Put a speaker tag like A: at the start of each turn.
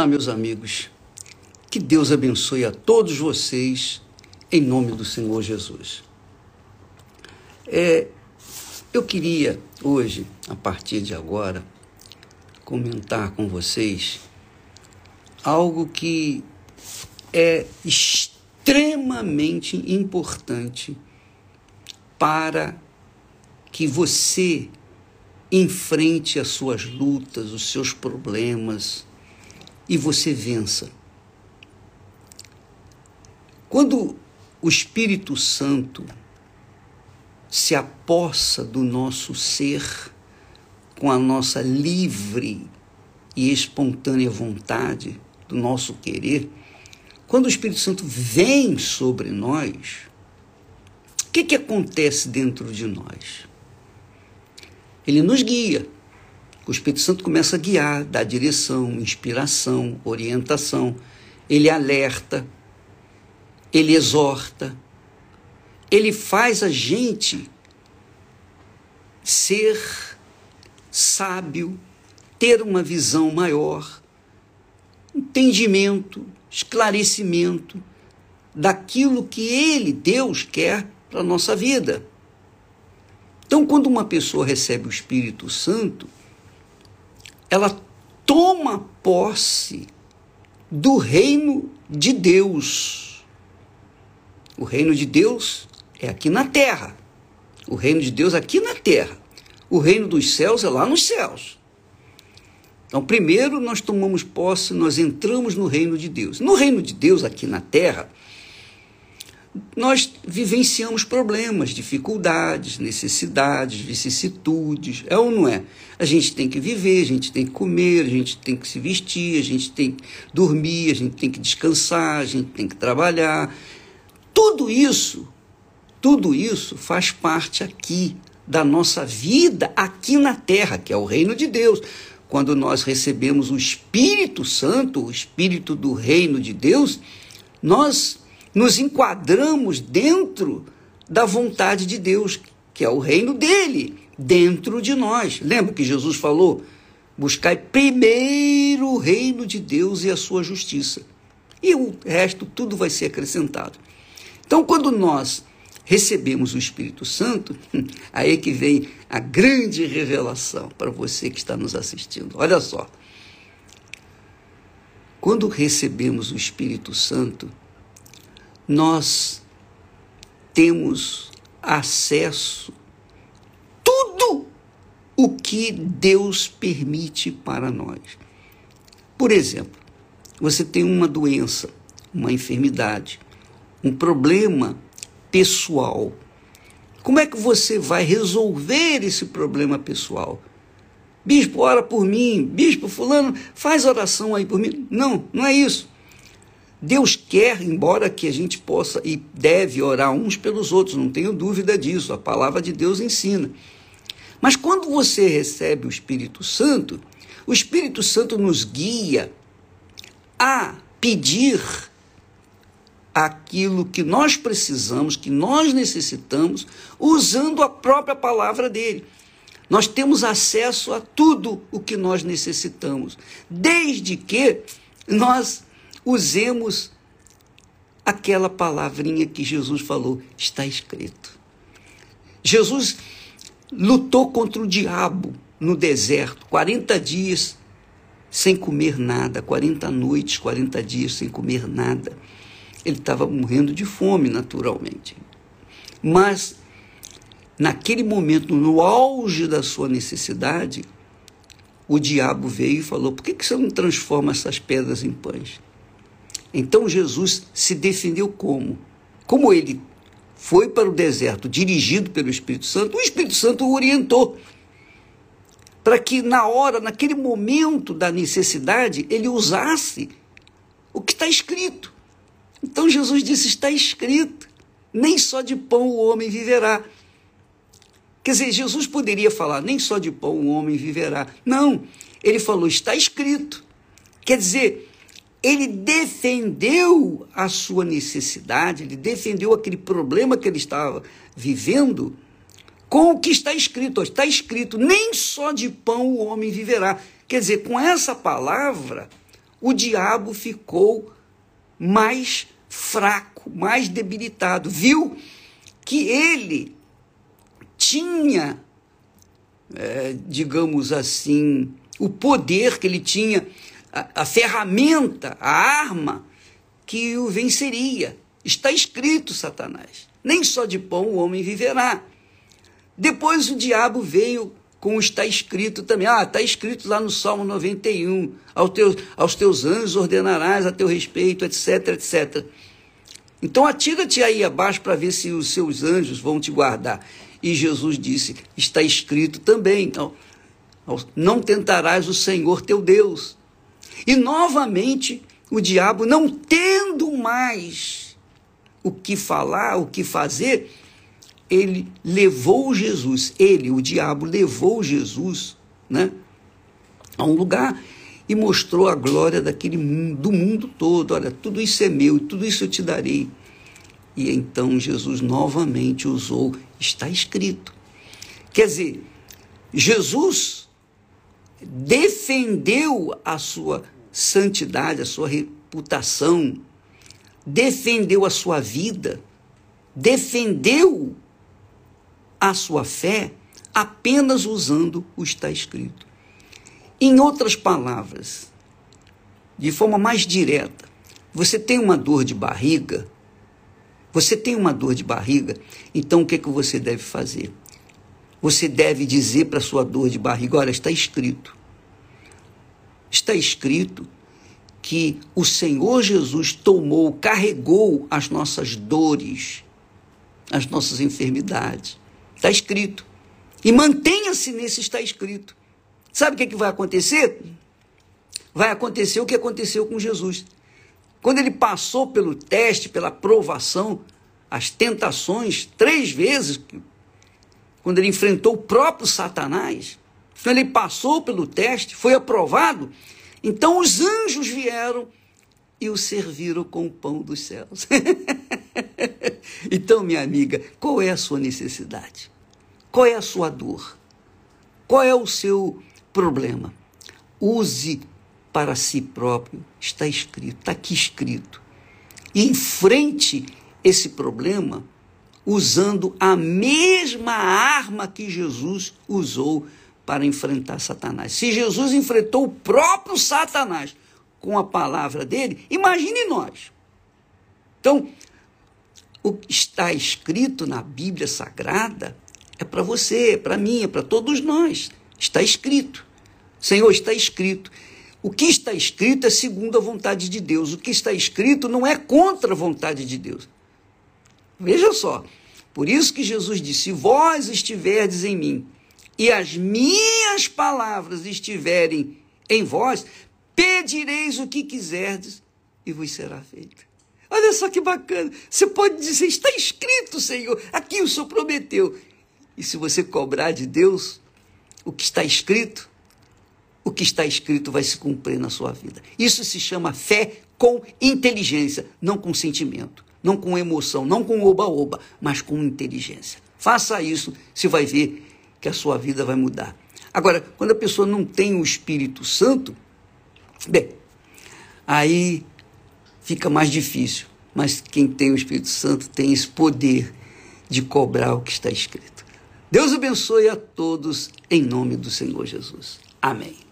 A: Olá, meus amigos. Que Deus abençoe a todos vocês, em nome do Senhor Jesus. É, eu queria hoje, a partir de agora, comentar com vocês algo que é extremamente importante para que você enfrente as suas lutas, os seus problemas, e você vença. Quando o Espírito Santo se apossa do nosso ser com a nossa livre e espontânea vontade, do nosso querer, quando o Espírito Santo vem sobre nós, o que, que acontece dentro de nós? Ele nos guia o Espírito Santo começa a guiar, dar direção, inspiração, orientação. Ele alerta, ele exorta, ele faz a gente ser sábio, ter uma visão maior, entendimento, esclarecimento daquilo que ele, Deus, quer para a nossa vida. Então, quando uma pessoa recebe o Espírito Santo, ela toma posse do reino de Deus. O reino de Deus é aqui na terra. O reino de Deus é aqui na terra. O reino dos céus é lá nos céus. Então, primeiro nós tomamos posse, nós entramos no reino de Deus. No reino de Deus, aqui na terra, nós vivenciamos problemas, dificuldades, necessidades, vicissitudes, é ou não é? A gente tem que viver, a gente tem que comer, a gente tem que se vestir, a gente tem que dormir, a gente tem que descansar, a gente tem que trabalhar. Tudo isso, tudo isso faz parte aqui da nossa vida aqui na terra, que é o reino de Deus. Quando nós recebemos o Espírito Santo, o Espírito do reino de Deus, nós nos enquadramos dentro da vontade de Deus, que é o reino dele, dentro de nós. Lembra que Jesus falou? Buscai primeiro o reino de Deus e a sua justiça. E o resto tudo vai ser acrescentado. Então, quando nós recebemos o Espírito Santo, aí que vem a grande revelação para você que está nos assistindo. Olha só. Quando recebemos o Espírito Santo, nós temos acesso tudo o que Deus permite para nós. Por exemplo, você tem uma doença, uma enfermidade, um problema pessoal. Como é que você vai resolver esse problema pessoal? Bispo, ora por mim. Bispo, fulano, faz oração aí por mim. Não, não é isso. Deus quer, embora que a gente possa e deve orar uns pelos outros, não tenho dúvida disso, a palavra de Deus ensina. Mas quando você recebe o Espírito Santo, o Espírito Santo nos guia a pedir aquilo que nós precisamos, que nós necessitamos, usando a própria palavra dele. Nós temos acesso a tudo o que nós necessitamos, desde que nós usemos aquela palavrinha que Jesus falou, está escrito. Jesus lutou contra o diabo no deserto, 40 dias sem comer nada, 40 noites, 40 dias sem comer nada. Ele estava morrendo de fome, naturalmente. Mas, naquele momento, no auge da sua necessidade, o diabo veio e falou: por que, você não transforma essas pedras em pães? Então Jesus se defendeu como? Como ele foi para o deserto dirigido pelo Espírito Santo, o Espírito Santo o orientou para que na hora, naquele momento da necessidade, ele usasse o que está escrito. Então Jesus disse: está escrito, nem só de pão o homem viverá. Quer dizer, Jesus poderia falar: nem só de pão o homem viverá. Não, ele falou: está escrito. Quer dizer, ele defendeu a sua necessidade, ele defendeu aquele problema que ele estava vivendo com o que está escrito. Está escrito: nem só de pão o homem viverá. Quer dizer, com essa palavra, o diabo ficou mais fraco, mais debilitado. Viu que ele tinha, é, digamos assim, o poder que ele tinha, a, ferramenta, a arma que o venceria. Está escrito, Satanás: nem só de pão o homem viverá. Depois o diabo veio com o está escrito também. Ah, está escrito lá no Salmo 91, aos teus, aos teus anjos ordenarás a teu respeito, etc, etc. Então atira-te aí abaixo para ver se os seus anjos vão te guardar. E Jesus disse: está escrito também. Então, não tentarás o Senhor teu Deus. E novamente o diabo, não tendo mais o que falar, o que fazer, ele levou Jesus, ele, o diabo, levou Jesus né, a um lugar e mostrou a glória daquele mundo, do mundo todo. Olha, tudo isso é meu tudo isso eu te darei. E então Jesus novamente usou, está escrito. Quer dizer, Jesus defendeu a sua santidade, a sua reputação, defendeu a sua vida, defendeu a sua fé apenas usando o está escrito. Em outras palavras, de forma mais direta, você tem uma dor de barriga, você tem uma dor de barriga, então o que, é que você deve fazer? Você deve dizer para sua dor de barriga: olha, está escrito. Está escrito que o Senhor Jesus tomou, carregou as nossas dores, as nossas enfermidades. Está escrito. E mantenha-se nesse está escrito. Sabe o que, é que vai acontecer? Vai acontecer o que aconteceu com Jesus. Quando ele passou pelo teste, pela provação, as tentações, três vezes, quando ele enfrentou o próprio Satanás, ele passou pelo teste, foi aprovado, então os anjos vieram e o serviram com o pão dos céus. então, minha amiga, qual é a sua necessidade? Qual é a sua dor? Qual é o seu problema? Use para si próprio, está escrito, está aqui escrito. E enfrente esse problema usando a mesma arma que Jesus usou para enfrentar Satanás. Se Jesus enfrentou o próprio Satanás com a palavra dele, imagine nós. Então, o que está escrito na Bíblia Sagrada é para você, é para mim, é para todos nós. Está escrito. Senhor, está escrito. O que está escrito é segundo a vontade de Deus. O que está escrito não é contra a vontade de Deus. Veja só. Por isso que Jesus disse: Se vós estiverdes em mim e as minhas palavras estiverem em vós, pedireis o que quiserdes e vos será feito. Olha só que bacana. Você pode dizer: Está escrito, Senhor. Aqui o Senhor prometeu. E se você cobrar de Deus o que está escrito, o que está escrito vai se cumprir na sua vida. Isso se chama fé com inteligência, não com sentimento, não com emoção, não com oba-oba, mas com inteligência. Faça isso, você vai ver que a sua vida vai mudar. Agora, quando a pessoa não tem o Espírito Santo, bem, aí fica mais difícil. Mas quem tem o Espírito Santo tem esse poder de cobrar o que está escrito. Deus abençoe a todos em nome do Senhor Jesus. Amém.